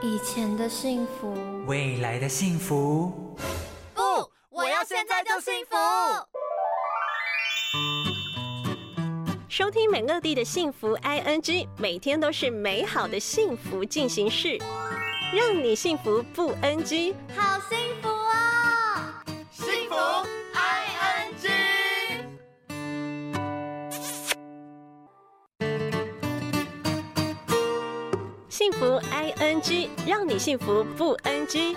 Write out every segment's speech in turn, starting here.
以前的幸福，未来的幸福。不，我要现在就幸福。收听美乐蒂的幸福 I N G，每天都是美好的幸福进行式，让你幸福不 N G。好幸福 N G，让你幸福不 N G。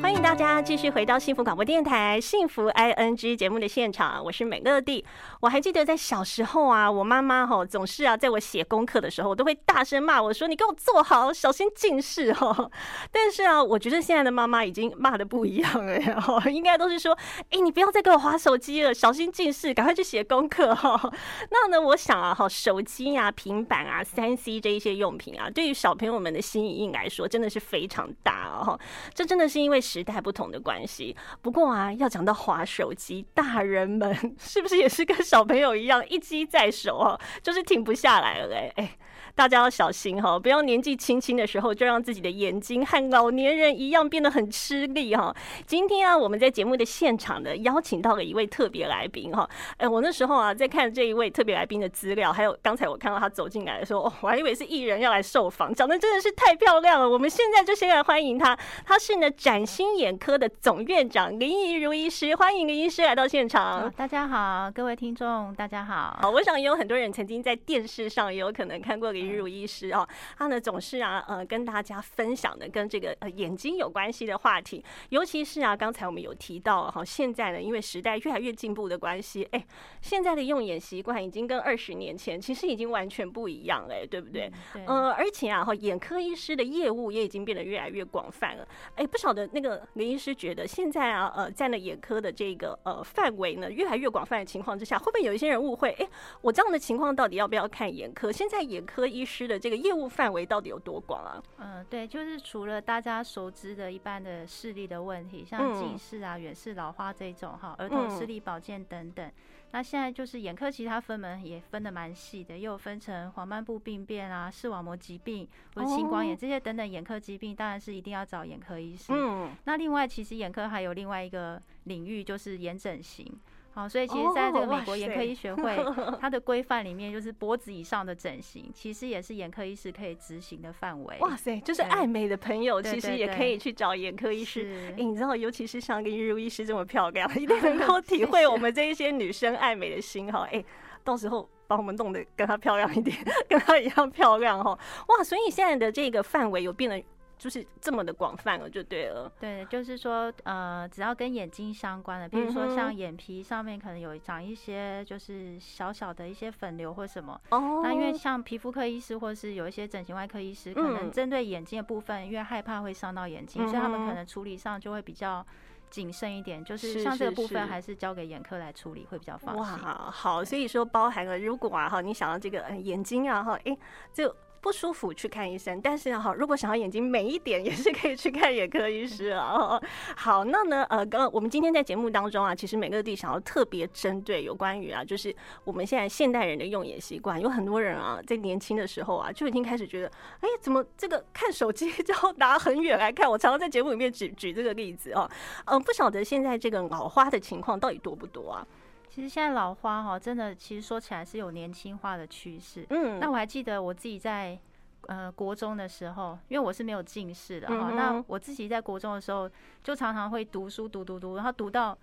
欢迎大家继续回到幸福广播电台幸福 I N G 节目的现场，我是美乐蒂。我还记得在小时候啊，我妈妈哈总是啊，在我写功课的时候，我都会大声骂我说：“你给我坐好，小心近视哈。”但是啊，我觉得现在的妈妈已经骂的不一样了，哈，应该都是说：“哎，你不要再给我划手机了，小心近视，赶快去写功课哈。”那呢，我想啊，哈，手机啊、平板啊、三 C 这一些用品啊，对于小朋友们的心理应来说，真的是非常大哦。这真的是因为时代不同的关系。不过啊，要讲到滑手机，大人们 是不是也是跟小朋友一样，一机在手哦，就是停不下来了哎？哎，大家要小心哈，不要年纪轻轻的时候就让自己的眼睛和老年人一样变得很吃力哈。今天啊，我们在节目的现场呢，邀请到了一位特别来宾哈。哎，我那时候啊，在看这一位特别来宾的资料，还有刚才我看到他走进来的时候，哦，我还以为是艺人要来受访，长得真的是太漂亮了。我们现在就先来欢迎他，他是呢崭新眼科的总院长林怡如医师，欢迎林医师来到现场。大家好，各位听众，大家好。好，我想也有很多人曾经在电视上也有可能看过林如医师哦，他呢总是啊呃跟大家分享的跟这个呃眼睛有关系的话题，尤其是啊刚才我们有提到哈，现在呢因为时代越来越进步的关系，哎，现在的用眼习惯已经跟二十年前其实已经完全不一样了，对不对？对。呃，而且啊哈，眼科医师的业务也已经变得越来越广泛了。哎，不晓得那个林医师觉得现在啊呃在那眼科的这个呃范围呢越来越广泛的情况之下，会不会有一些人误会？哎，我这样的情况到底要不要看眼科？现在眼科医师的这个业务范围到底有多广啊？嗯，对，就是除了大家熟知的一般的视力的问题，像近视啊、远视、老花这种哈，儿童视力保健等等。那现在就是眼科，其实它分门也分的蛮细的，又分成黄斑部病变啊、视网膜疾病或者青光眼这些等等眼科疾病，当然是一定要找眼科医师。嗯，那另外其实眼科还有另外一个领域，就是眼整形。好，所以其实在这个美国眼科医学会，它的 规范里面，就是脖子以上的整形，其实也是眼科医师可以执行的范围。哇塞，就是爱美的朋友，其实也可以去找眼科医师。哎，你知道，尤其是像玉如医师这么漂亮，一定能 够体会我们这一些女生爱美的心哈。哎，到时候把我们弄得跟她漂亮一点，跟她一样漂亮哈。哇，所以现在的这个范围有变得。就是这么的广泛了，就对了。对，就是说，呃，只要跟眼睛相关的，比如说像眼皮上面可能有长一些，就是小小的一些粉瘤或什么。哦。那因为像皮肤科医师或是有一些整形外科医师，可能针对眼睛的部分，因为害怕会伤到眼睛，所以他们可能处理上就会比较谨慎一点。就是像这个部分，还是交给眼科来处理会比较放心。哇，好，所以说包含了如果啊哈，你想要这个眼睛啊哈，哎，就。不舒服去看医生，但是哈，如果想要眼睛美一点，也是可以去看眼科医师啊。好，那呢，呃，刚我们今天在节目当中啊，其实每个地想要特别针对有关于啊，就是我们现在现代人的用眼习惯，有很多人啊，在年轻的时候啊，就已经开始觉得，哎，怎么这个看手机就要拿很远来看？我常常在节目里面举举这个例子啊，嗯，不晓得现在这个老花的情况到底多不多啊？其实现在老花哈，真的其实说起来是有年轻化的趋势。嗯，那我还记得我自己在呃国中的时候，因为我是没有近视的哈，那我自己在国中的时候就常常会读书读读读，然后读到。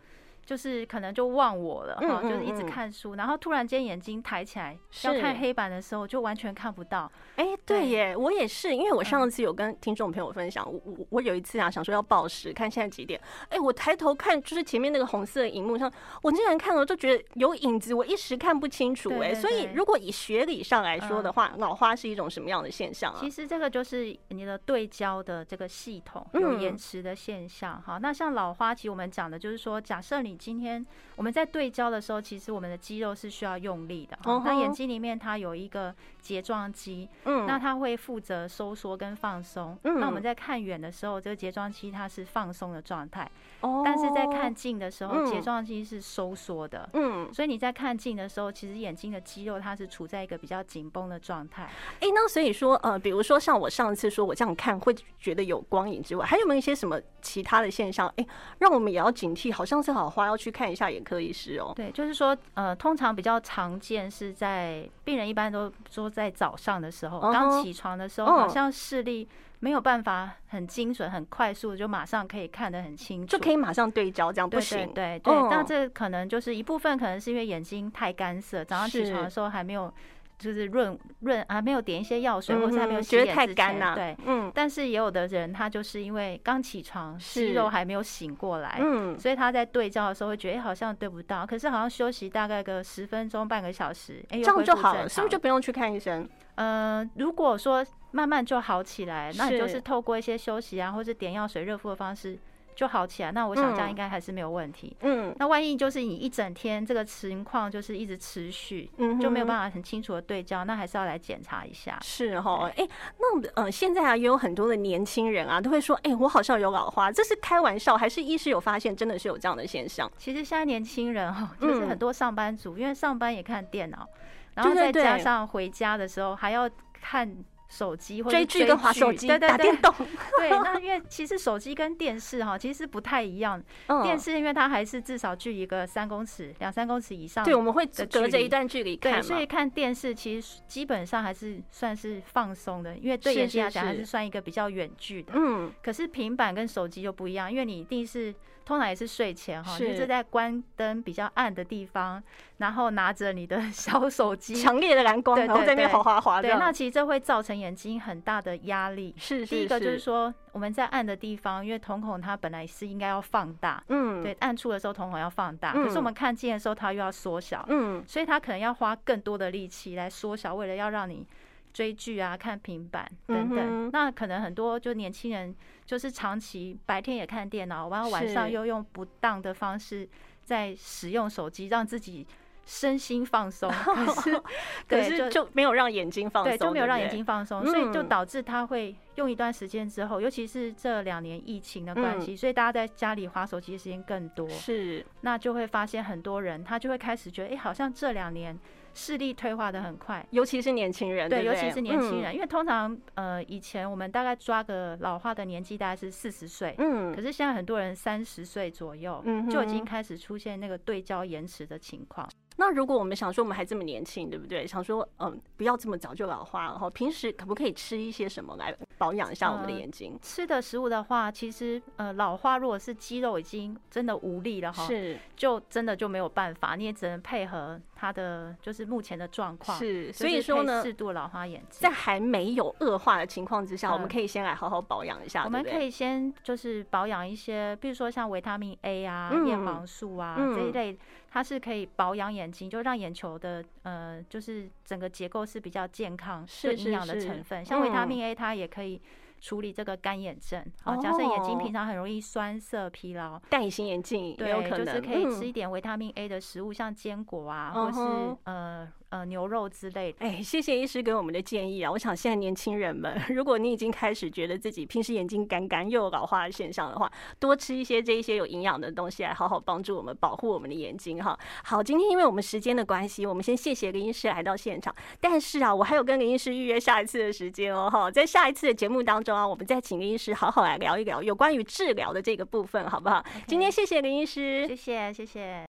就是可能就忘我了哈，就是一直看书，然后突然间眼睛抬起来要看黑板的时候，就完全看不到。哎，对耶，我也是，因为我上次有跟听众朋友分享，我我我有一次啊，想说要报时，看现在几点，哎，我抬头看，就是前面那个红色的荧幕上，我竟然看了就觉得有影子，我一时看不清楚。哎，所以如果以学理上来说的话，老花是一种什么样的现象啊？其实这个就是你的对焦的这个系统有延迟的现象。哈，那像老花，其实我们讲的就是说，假设你今天我们在对焦的时候，其实我们的肌肉是需要用力的。那眼睛里面它有一个睫状肌，嗯，那它会负责收缩跟放松。嗯，那我们在看远的时候，这个睫状肌它是放松的状态。哦，但是在看近的时候，睫状肌是收缩的。嗯，所以你在看近的时候，其实眼睛的肌肉它是处在一个比较紧绷的状态。哎，那所以说，呃，比如说像我上次说我这样看会觉得有光影之外，还有没有一些什么其他的现象？哎，让我们也要警惕，好像是好花要去看一下眼科医师哦。对，就是说，呃，通常比较常见是在病人一般都说在早上的时候，刚起床的时候，好像视力没有办法很精准、很快速，就马上可以看得很清楚，就可以马上对焦，这样不行。对对，那这可能就是一部分，可能是因为眼睛太干涩，早上起床的时候还没有。就是润润啊没有点一些药水，或是还没有洗脸之前，对，嗯。但是也有的人，他就是因为刚起床，肌肉还没有醒过来，嗯，所以他在对焦的时候会觉得，哎，好像对不到。可是好像休息大概个十分钟、半个小时，哎，这样就好了，是不是就不用去看医生？呃，如果说慢慢就好起来，那你就是透过一些休息啊，或者点药水、热敷的方式。就好起来，那我想这样应该还是没有问题。嗯，那万一就是你一整天这个情况就是一直持续，嗯，就没有办法很清楚的对焦，那还是要来检查一下。是哈，哎，那呃，现在啊也有很多的年轻人啊都会说，哎，我好像有老花，这是开玩笑还是医师有发现真的是有这样的现象？其实现在年轻人哈，就是很多上班族，因为上班也看电脑，然后再加上回家的时候还要看。手机或者追剧跟滑手机，对对对，打电动。对，那因为其实手机跟电视哈，其实不太一样。电视因为它还是至少距一个三公尺、两三公尺以上。对，我们会隔着一段距离看。对，所以看电视其实基本上还是算是放松的，因为对眼睛来讲还是算一个比较远距的。嗯。可是平板跟手机就不一样，因为你一定是。通常也是睡前哈，就是在关灯比较暗的地方，然后拿着你的 小手机，强烈的蓝光，然后在那边滑滑滑。对，那其实这会造成眼睛很大的压力。是，第一个就是说我们在暗的地方，因为瞳孔它本来是应该要放大，嗯，对，暗处的时候瞳孔要放大，可是我们看近的时候它又要缩小，嗯，所以它可能要花更多的力气来缩小，为了要让你。追剧啊，看平板等等，那可能很多就年轻人就是长期白天也看电脑，然后晚上又用不当的方式在使用手机，让自己身心放松，可是 可是就没有让眼睛放松，对，就没有让眼睛放松，所以就导致他会用一段时间之后，尤其是这两年疫情的关系，所以大家在家里划手机的时间更多，是，那就会发现很多人他就会开始觉得，哎，好像这两年。视力退化的很快，尤其是年轻人。对，尤其是年轻人，因为通常呃以前我们大概抓个老化的年纪大概是四十岁，嗯，可是现在很多人三十岁左右，嗯，就已经开始出现那个对焦延迟的情况。那如果我们想说我们还这么年轻，对不对？想说嗯，不要这么早就老花，然后平时可不可以吃一些什么来保养一下我们的眼睛？吃的食物的话，其实呃，老化如果是肌肉已经真的无力了哈，是就真的就没有办法，你也只能配合它的就是目前的状况。是，所以说呢，适度老花眼镜，在还没有恶化的情况之下，我们可以先来好好保养一下。我们可以先就是保养一些，比如说像维他命 A 啊、叶黄素啊这一类。它是可以保养眼睛，就让眼球的呃，就是整个结构是比较健康、是营养的成分。像维他命 A，它也可以处理这个干眼症。哦，假设眼睛平常很容易酸涩、疲劳，戴隐形眼镜对，就是可以吃一点维他命 A 的食物，像坚果啊，或是呃。呃，牛肉之类的。哎，谢谢医师给我们的建议啊！我想现在年轻人们，如果你已经开始觉得自己平时眼睛干干又有老化的现象的话，多吃一些这一些有营养的东西，来好好帮助我们保护我们的眼睛哈。好，今天因为我们时间的关系，我们先谢谢林医师来到现场。但是啊，我还有跟林医师预约下一次的时间哦哈，在下一次的节目当中啊，我们再请林医师好好来聊一聊有关于治疗的这个部分，好不好？今天谢谢林医师，谢谢谢谢。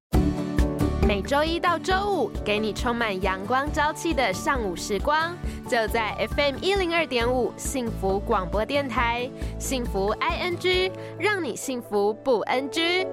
每周一到周五，给你充满阳光朝气的上午时光，就在 FM 一零二点五幸福广播电台，幸福 ING，让你幸福不 NG。